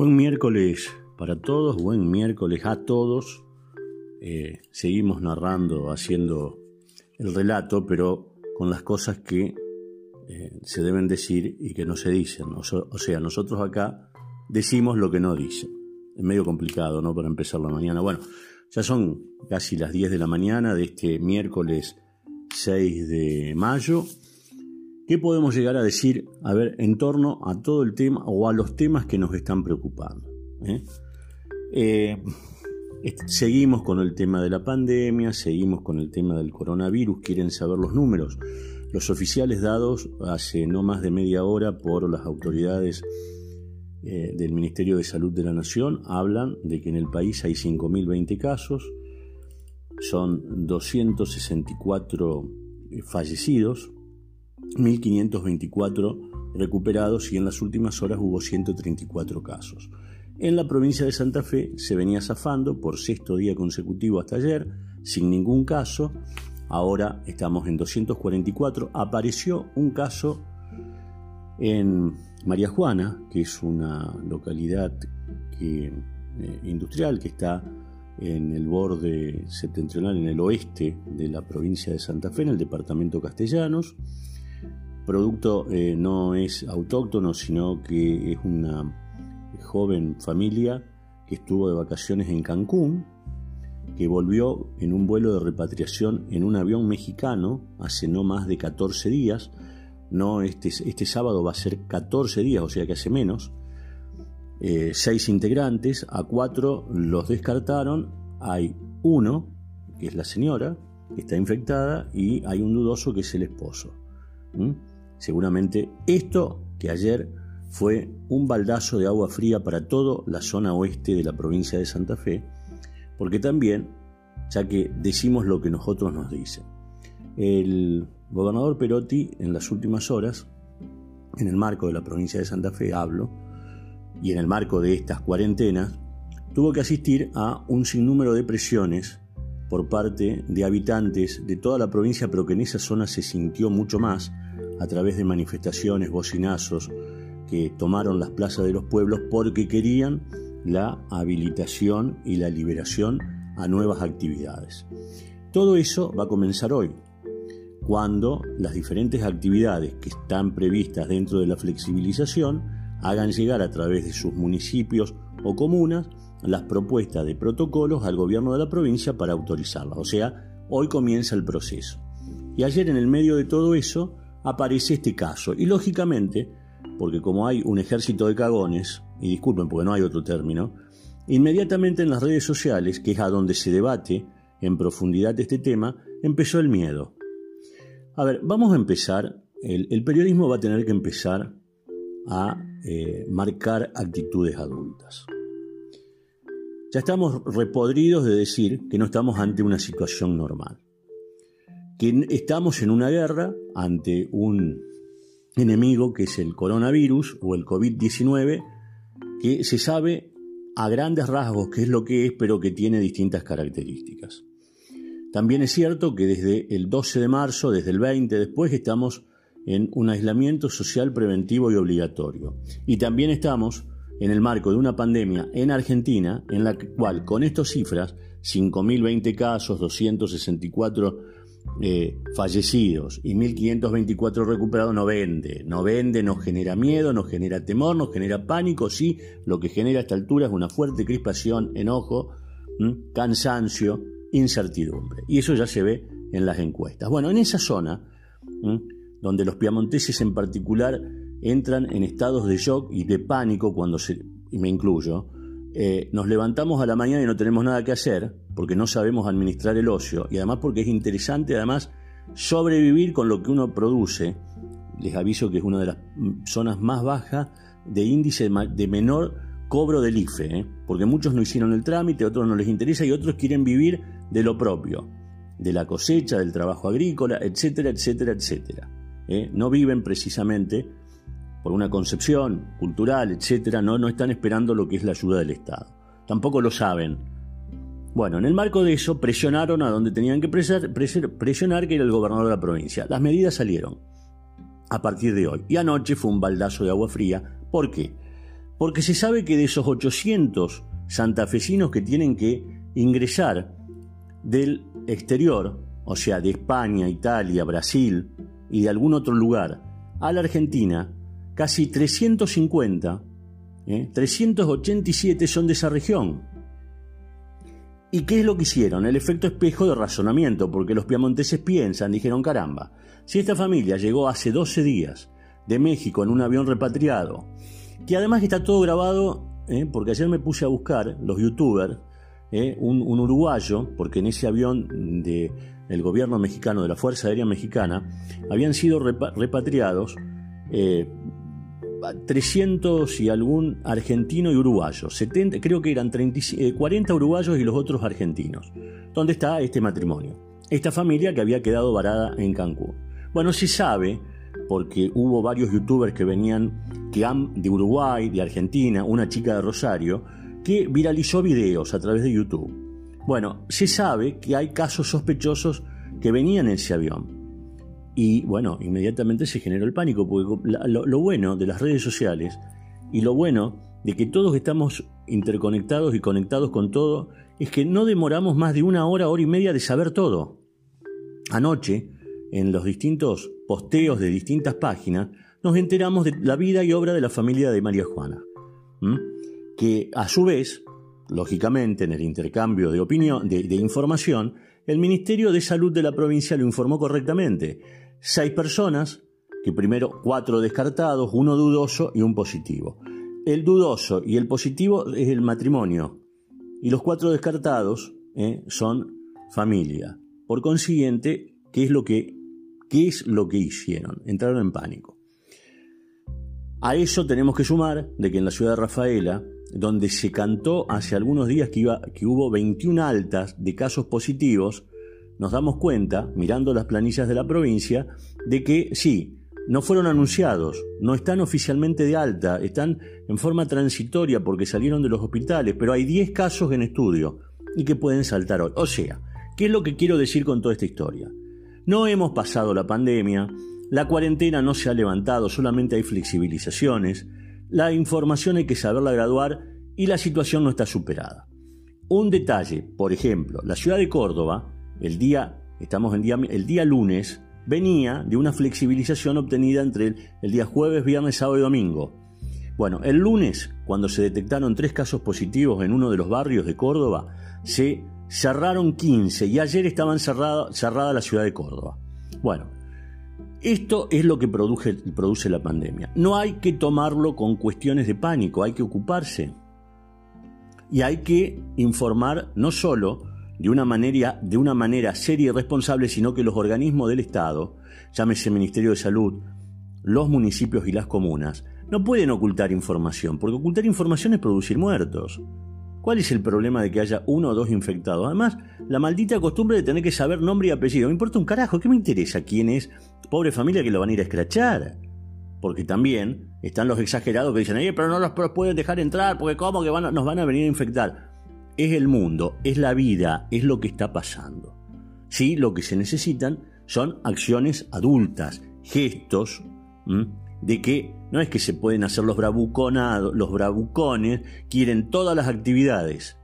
Buen miércoles para todos, buen miércoles a todos. Eh, seguimos narrando, haciendo el relato, pero con las cosas que eh, se deben decir y que no se dicen. O, sea, nosotros acá decimos lo que no dicen. Es medio complicado, ¿no? Para empezar la mañana. Bueno, ya son casi las 10 de la mañana de este miércoles 6 de mayo. ¿Qué podemos llegar a decir, a ver, en torno a todo el tema o a los temas que nos están preocupando? ¿eh? Eh, seguimos con el tema de la pandemia, seguimos con el tema del coronavirus, quieren saber los números. Los oficiales dados hace no más de media hora por las autoridades eh, del Ministerio de Salud de la Nación hablan de que en el país hay 5.020 casos, son 264 fallecidos, 1.524 recuperados y en las últimas horas hubo 134 casos. En la provincia de Santa Fe se venía zafando por sexto día consecutivo hasta ayer, sin ningún caso. Ahora estamos en 244. Apareció un caso en María Juana, que es una localidad eh, industrial que está en el borde septentrional, en el oeste de la provincia de Santa Fe, en el departamento Castellanos producto eh, no es autóctono, sino que es una joven familia que estuvo de vacaciones en Cancún, que volvió en un vuelo de repatriación en un avión mexicano hace no más de 14 días. No, este, este sábado va a ser 14 días, o sea que hace menos. Eh, seis integrantes, a cuatro los descartaron. Hay uno, que es la señora, que está infectada, y hay un dudoso que es el esposo. Seguramente esto que ayer fue un baldazo de agua fría para toda la zona oeste de la provincia de Santa Fe, porque también, ya que decimos lo que nosotros nos dicen, el gobernador Perotti en las últimas horas, en el marco de la provincia de Santa Fe hablo, y en el marco de estas cuarentenas, tuvo que asistir a un sinnúmero de presiones por parte de habitantes de toda la provincia, pero que en esa zona se sintió mucho más, a través de manifestaciones, bocinazos, que tomaron las plazas de los pueblos porque querían la habilitación y la liberación a nuevas actividades. Todo eso va a comenzar hoy, cuando las diferentes actividades que están previstas dentro de la flexibilización hagan llegar a través de sus municipios o comunas las propuestas de protocolos al gobierno de la provincia para autorizarlas. O sea, hoy comienza el proceso. Y ayer en el medio de todo eso aparece este caso. Y lógicamente, porque como hay un ejército de cagones, y disculpen porque no hay otro término, inmediatamente en las redes sociales, que es a donde se debate en profundidad este tema, empezó el miedo. A ver, vamos a empezar, el, periodismo va a tener que empezar a eh, marcar actitudes adultas. Ya estamos repodridos de decir que no estamos ante una situación normal que estamos en una guerra ante un enemigo que es el coronavirus o el COVID-19, que se sabe a grandes rasgos qué es lo que es, pero que tiene distintas características. También es cierto que desde el 12 de marzo, desde el 20 después, estamos en un aislamiento social preventivo y obligatorio. Y también estamos en el marco de una pandemia en Argentina, en la cual con estas cifras, 5.020 casos, 264 eh, fallecidos y 1.524 recuperados no vende. No vende, nos genera miedo, nos genera temor, nos genera pánico. Sí, lo que genera a esta altura es una fuerte crispación, enojo, cansancio, incertidumbre. Y eso ya se ve en las encuestas. Bueno, en esa zona, donde los piamonteses en particular entran en estados de shock y de pánico cuando se, y me incluyo, eh, nos levantamos a la mañana y no tenemos nada que hacer, porque no sabemos administrar el ocio, y además porque es interesante además sobrevivir con lo que uno produce. Les aviso que es una de las zonas más bajas de índice de menor cobro del IFE, ¿eh? porque muchos no hicieron el trámite, otros no les interesa y otros quieren vivir de lo propio, de la cosecha, del trabajo agrícola, etcétera, etcétera, etcétera. ¿eh? No viven precisamente por una concepción cultural, etcétera, no, no están esperando lo que es la ayuda del Estado. Tampoco lo saben. Bueno, en el marco de eso presionaron a donde tenían que presionar, que era el gobernador de la provincia. Las medidas salieron a partir de hoy. Y anoche fue un baldazo de agua fría. ¿Por qué? Porque se sabe que de esos 800 santafesinos que tienen que ingresar del exterior, o sea, de España, Italia, Brasil y de algún otro lugar, a la Argentina, casi 350, 387 ¿eh? son de esa región. ¿Y qué es lo que hicieron? El efecto espejo de razonamiento, porque los piamonteses piensan, dijeron, caramba, si esta familia llegó hace 12 días de México en un avión repatriado, que además está todo grabado, ¿eh? porque ayer me puse a buscar los youtubers, ¿eh? un, uruguayo, porque en ese avión del gobierno mexicano, de la Fuerza Aérea Mexicana, habían sido repatriados 300 y algún argentino y uruguayo, 70, creo que eran 40 eh, uruguayos y los otros argentinos. ¿Dónde está este matrimonio? Esta familia que había quedado varada en Cancún. Bueno, se sabe, porque hubo varios youtubers que venían de Uruguay, de Argentina, una chica de Rosario, que viralizó videos a través de YouTube. Bueno, se sabe que hay casos sospechosos que venían en ese avión. Y bueno, inmediatamente se generó el pánico, porque lo, bueno de las redes sociales y lo bueno de que todos estamos interconectados y conectados con todo es que no demoramos más de una hora, hora y media de saber todo. Anoche, en los distintos posteos de distintas páginas, nos enteramos de la vida y obra de la familia de María Juana, que a su vez, lógicamente, en el intercambio de opinión, de información, el Ministerio de Salud de la provincia lo informó correctamente seis personas, que primero cuatro descartados, uno dudoso y un positivo. El dudoso y el positivo es el matrimonio y los cuatro descartados eh, son familia. Por consiguiente, ¿qué es, lo que, ¿qué es lo que hicieron? Entraron en pánico. A eso tenemos que sumar de que en la ciudad de Rafaela, donde se cantó hace algunos días que, iba, que hubo 21 altas de casos positivos, nos damos cuenta, mirando las planillas de la provincia, de que sí, no fueron anunciados, no están oficialmente de alta, están en forma transitoria porque salieron de los hospitales, pero hay 10 casos en estudio y que pueden saltar hoy. O sea, ¿qué es lo que quiero decir con toda esta historia? No hemos pasado la pandemia, la cuarentena no se ha levantado, solamente hay flexibilizaciones, la información hay que saberla graduar y la situación no está superada. Un detalle, por ejemplo, la ciudad de Córdoba el día, estamos en día, el día lunes, venía de una flexibilización obtenida entre el, día jueves, viernes, sábado y domingo. Bueno, el lunes, cuando se detectaron tres casos positivos en uno de los barrios de Córdoba, se cerraron 15 y ayer estaban cerrada, cerrada la ciudad de Córdoba. Bueno, esto es lo que produce, produce la pandemia. No hay que tomarlo con cuestiones de pánico, hay que ocuparse. Y hay que informar no solo de una manera, de una manera seria y responsable, sino que los organismos del Estado, llámese Ministerio de Salud, los municipios y las comunas, no pueden ocultar información, porque ocultar información es producir muertos. ¿Cuál es el problema de que haya uno o dos infectados? Además, la maldita costumbre de tener que saber nombre y apellido. Me importa un carajo, ¿qué me interesa quién es? Pobre familia que lo van a ir a escrachar. Porque también están los exagerados que dicen, pero no los pueden dejar entrar, porque ¿cómo que van nos van a venir a infectar? es el mundo, es la vida, es lo que está pasando. Sí, lo que se necesitan son acciones adultas, gestos, de que no es que se pueden hacer los bravuconados, los bravucones quieren todas las actividades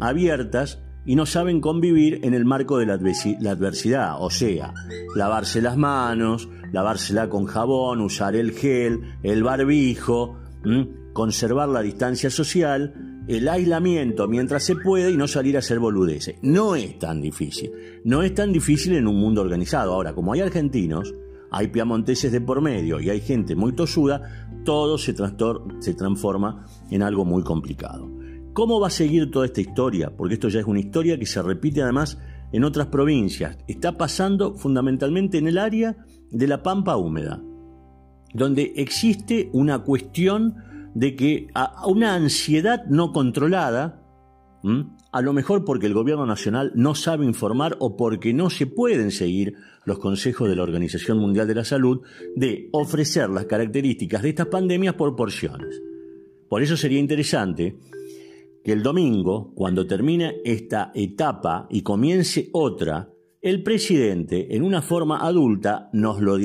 abiertas y no saben convivir en el marco de la, adversidad, o sea, lavarse las manos, lavársela con jabón, usar el gel, el barbijo, conservar la distancia social el aislamiento mientras se puede y no salir a hacer boludeces. No es tan difícil. No es tan difícil en un mundo organizado. Ahora, como hay argentinos, hay piamonteses de por medio y hay gente muy tosuda, todo se, se transforma en algo muy complicado. ¿Cómo va a seguir toda esta historia? Porque esto ya es una historia que se repite además en otras provincias. Está pasando fundamentalmente en el área de la pampa húmeda, donde existe una cuestión de que a una ansiedad no controlada, a lo mejor porque el gobierno nacional no sabe informar o porque no se pueden seguir los consejos de la Organización Mundial de la Salud de ofrecer las características de estas pandemias por porciones. Por eso sería interesante que el domingo, cuando termine esta etapa y comience otra, el presidente, en una forma adulta, nos lo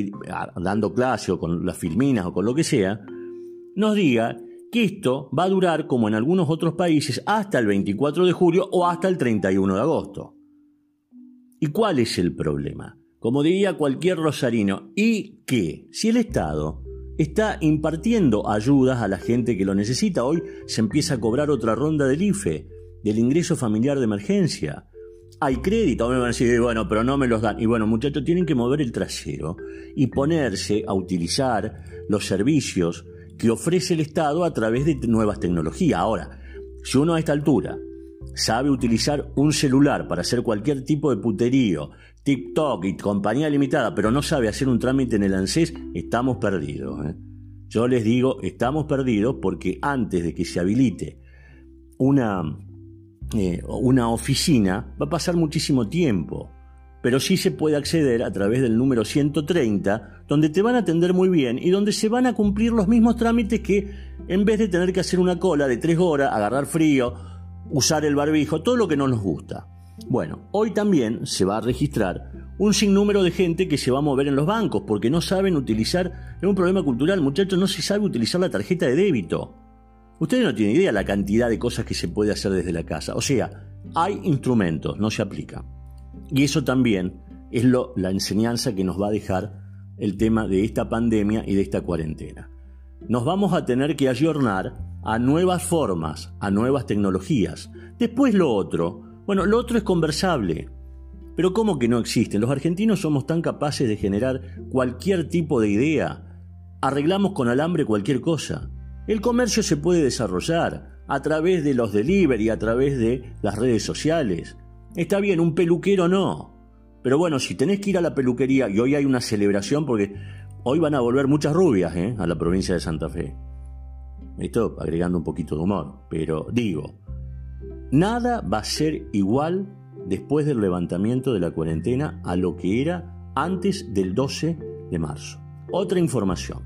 dando clase o con las filminas o con lo que sea, nos diga que esto va a durar, como en algunos otros países, hasta el 24 de julio o hasta el 31 de agosto. ¿Y cuál es el problema? Como diría cualquier rosarino, ¿y qué? Si el Estado está impartiendo ayudas a la gente que lo necesita. Hoy se empieza a cobrar otra ronda del IFE, del ingreso familiar de emergencia. Hay crédito, me van a decir, bueno, pero no me los dan. Y bueno, muchachos, tienen que mover el trasero y ponerse a utilizar los servicios que ofrece el Estado a través de nuevas tecnologías. Ahora, si uno a esta altura sabe utilizar un celular para hacer cualquier tipo de puterío, TikTok y compañía limitada, pero no sabe hacer un trámite en el ANSES, estamos perdidos. ¿eh? Yo les digo, estamos perdidos porque antes de que se habilite una, eh, una oficina, va a pasar muchísimo tiempo. Pero sí se puede acceder a través del número 130, donde te van a atender muy bien y donde se van a cumplir los mismos trámites que en vez de tener que hacer una cola de tres horas, agarrar frío, usar el barbijo, todo lo que no nos gusta. Bueno, hoy también se va a registrar un sinnúmero de gente que se va a mover en los bancos porque no saben utilizar, es un problema cultural, muchachos, no se sabe utilizar la tarjeta de débito. Ustedes no tienen idea la cantidad de cosas que se puede hacer desde la casa. O sea, hay instrumentos, no se aplica. Y eso también es lo, la enseñanza que nos va a dejar el tema de esta pandemia y de esta cuarentena. Nos vamos a tener que ayornar a nuevas formas, a nuevas tecnologías. Después lo otro, bueno, lo otro es conversable. Pero ¿cómo que no existen? Los argentinos somos tan capaces de generar cualquier tipo de idea. Arreglamos con alambre cualquier cosa. El comercio se puede desarrollar a través de los delivery, a través de las redes sociales. Está bien, un peluquero no. Pero bueno, si tenés que ir a la peluquería, y hoy hay una celebración porque hoy van a volver muchas rubias ¿eh? a la provincia de Santa Fe. Esto agregando un poquito de humor, pero digo, Nada va a ser igual después del levantamiento de la cuarentena a lo que era antes del 12 de marzo. Otra información.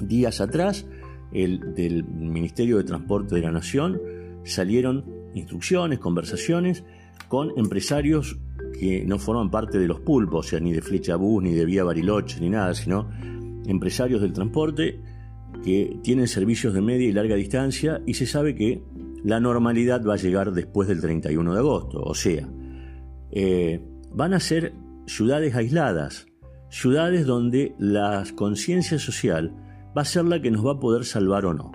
Días atrás, el, del Ministerio de Transporte de la Nación salieron instrucciones, conversaciones con empresarios que no forman parte de los pulpos, o sea, ni de Flecha Bus, ni de Vía Bariloche, ni nada, sino empresarios del transporte que tienen servicios de media y larga distancia y se sabe que la normalidad va a llegar después del 31 de agosto. O sea, eh, van a ser ciudades aisladas, ciudades donde la conciencia social va a ser la que nos va a poder salvar o no.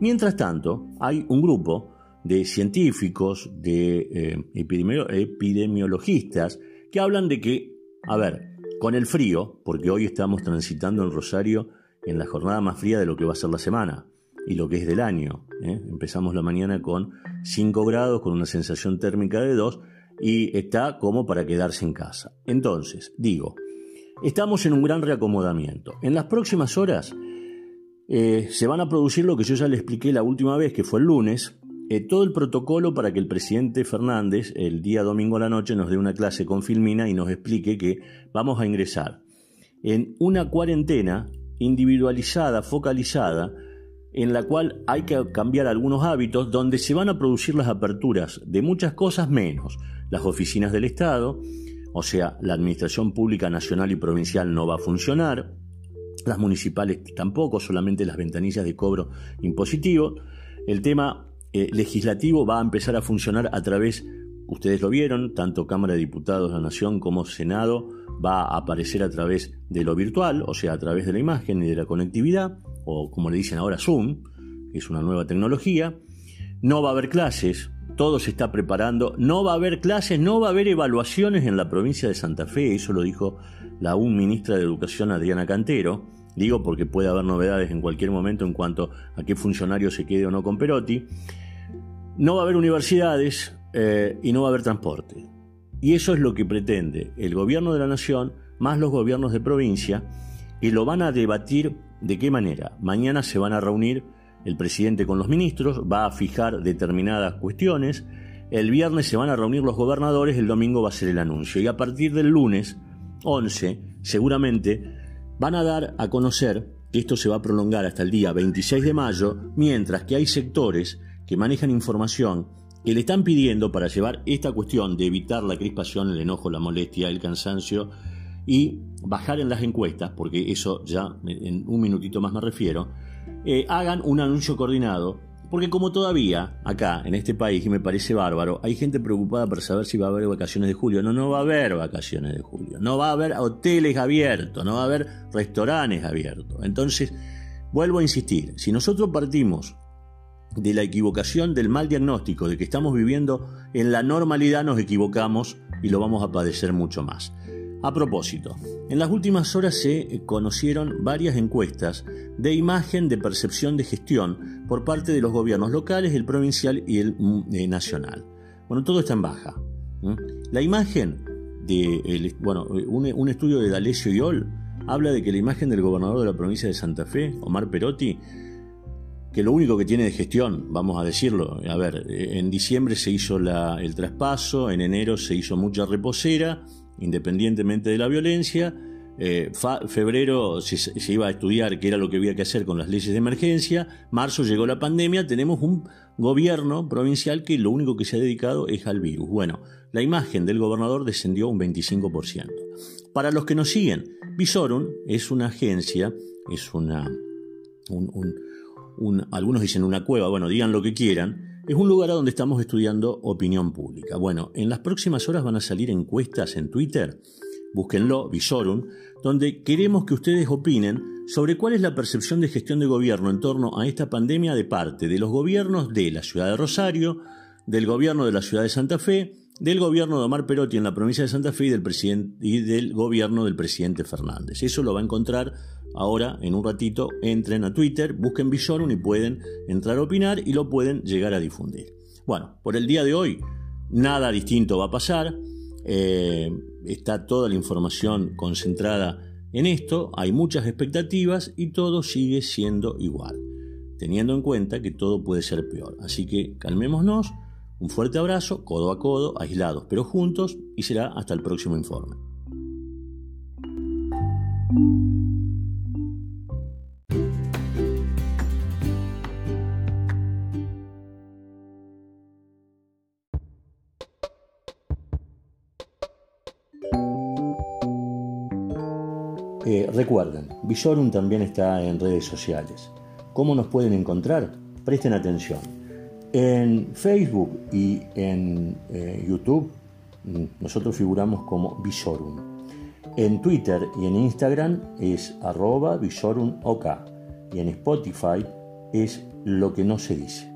Mientras tanto, hay un grupo de científicos, de eh, epidemiologistas, que hablan de que, a ver, con el frío, porque hoy estamos transitando en Rosario en la jornada más fría de lo que va a ser la semana, y lo que es del año. ¿eh? Empezamos la mañana con 5 grados, con una sensación térmica de 2 y está como para quedarse en casa. Entonces, digo, estamos en un gran reacomodamiento. En las próximas horas eh, se van a producir lo que yo ya le expliqué la última vez, que fue el lunes, eh, todo el protocolo para que el presidente Fernández el día domingo a la noche nos dé una clase con Filmina y nos explique que vamos a ingresar. En una cuarentena individualizada, focalizada, en la cual hay que cambiar algunos hábitos donde se van a producir las aperturas de muchas cosas menos. Las oficinas del Estado, o sea, la administración pública nacional y provincial no va a funcionar, las municipales tampoco, solamente las ventanillas de cobro impositivo, el tema eh, legislativo va a empezar a funcionar a través, ustedes lo vieron, tanto Cámara de Diputados de la Nación como Senado va a aparecer a través de lo virtual, o sea, a través de la imagen y de la conectividad, o como le dicen ahora Zoom, que es una nueva tecnología. No va a haber clases, todo se está preparando, no va a haber clases, no va a haber evaluaciones en la provincia de Santa Fe, eso lo dijo la UN ministra de Educación Adriana Cantero, digo porque puede haber novedades en cualquier momento en cuanto a qué funcionario se quede o no con Perotti. No va a haber universidades eh, y no va a haber transporte. Y eso es lo que pretende el gobierno de la nación más los gobiernos de provincia y lo van a debatir de qué manera. Mañana se van a reunir el presidente con los ministros, va a fijar determinadas cuestiones, el viernes se van a reunir los gobernadores, el domingo va a ser el anuncio y a partir del lunes 11 seguramente van a dar a conocer que esto se va a prolongar hasta el día 26 de mayo, mientras que hay sectores que manejan información que le están pidiendo para llevar esta cuestión de evitar la crispación, el enojo, la molestia, el cansancio y bajar en las encuestas, porque eso ya en un minutito más me refiero, eh, hagan un anuncio coordinado. Porque como todavía acá en este país, y me parece bárbaro, hay gente preocupada por saber si va a haber vacaciones de julio. No, no va a haber vacaciones de julio. No va a haber hoteles abiertos, no va a haber restaurantes abiertos. Entonces, vuelvo a insistir, si nosotros partimos de la equivocación, del mal diagnóstico, de que estamos viviendo en la normalidad, nos equivocamos y lo vamos a padecer mucho más. A propósito, en las últimas horas se conocieron varias encuestas de imagen de percepción de gestión por parte de los gobiernos locales, el provincial y el mm, eh, nacional. Bueno, todo está en baja. La imagen de, bueno, un, estudio de D'Alessio y Ol habla de que la imagen del gobernador de la provincia de Santa Fe, Omar Perotti, que lo único que tiene de gestión, vamos a decirlo, a ver, eh, en diciembre se hizo el traspaso, en enero se hizo mucha reposera, independientemente de la violencia, eh, febrero se, iba a estudiar qué era lo que había que hacer con las leyes de emergencia, marzo llegó la pandemia, tenemos un gobierno provincial que lo único que se ha dedicado es al virus. Bueno, la imagen del gobernador descendió un 25%. Para los que nos siguen, Visorum es una agencia, es una, un algunos dicen una cueva, bueno, digan lo que quieran, es un lugar a donde estamos estudiando opinión pública. Bueno, en las próximas horas van a salir encuestas en Twitter, búsquenlo, Visorum, donde queremos que ustedes opinen sobre cuál es la percepción de gestión de gobierno en torno a esta pandemia de parte de los gobiernos de la ciudad de Rosario, del gobierno de la ciudad de Santa Fe, del gobierno de Omar Perotti en la provincia de Santa Fe y del, presidente, y del gobierno del presidente Fernández. Eso lo va a encontrar ahora, en un ratito, entren a Twitter, busquen Visorum y pueden entrar a opinar y lo pueden llegar a difundir. Bueno, por el día de hoy, nada distinto va a pasar. Eh, está toda la información concentrada en esto, hay muchas expectativas y todo sigue siendo igual, teniendo en cuenta que todo puede ser peor. Así que calmémonos, un fuerte abrazo, codo a codo, aislados pero juntos, y será hasta el próximo informe. Eh, recuerden, Visorum también está en redes sociales. ¿Cómo nos pueden encontrar? Presten atención. En Facebook y en eh, YouTube mm, nosotros figuramos como Visorum. En Twitter y en Instagram es arroba visorumok. Y en Spotify es lo que no se dice.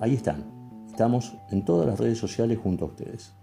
Ahí están. Estamos en todas las redes sociales junto a ustedes.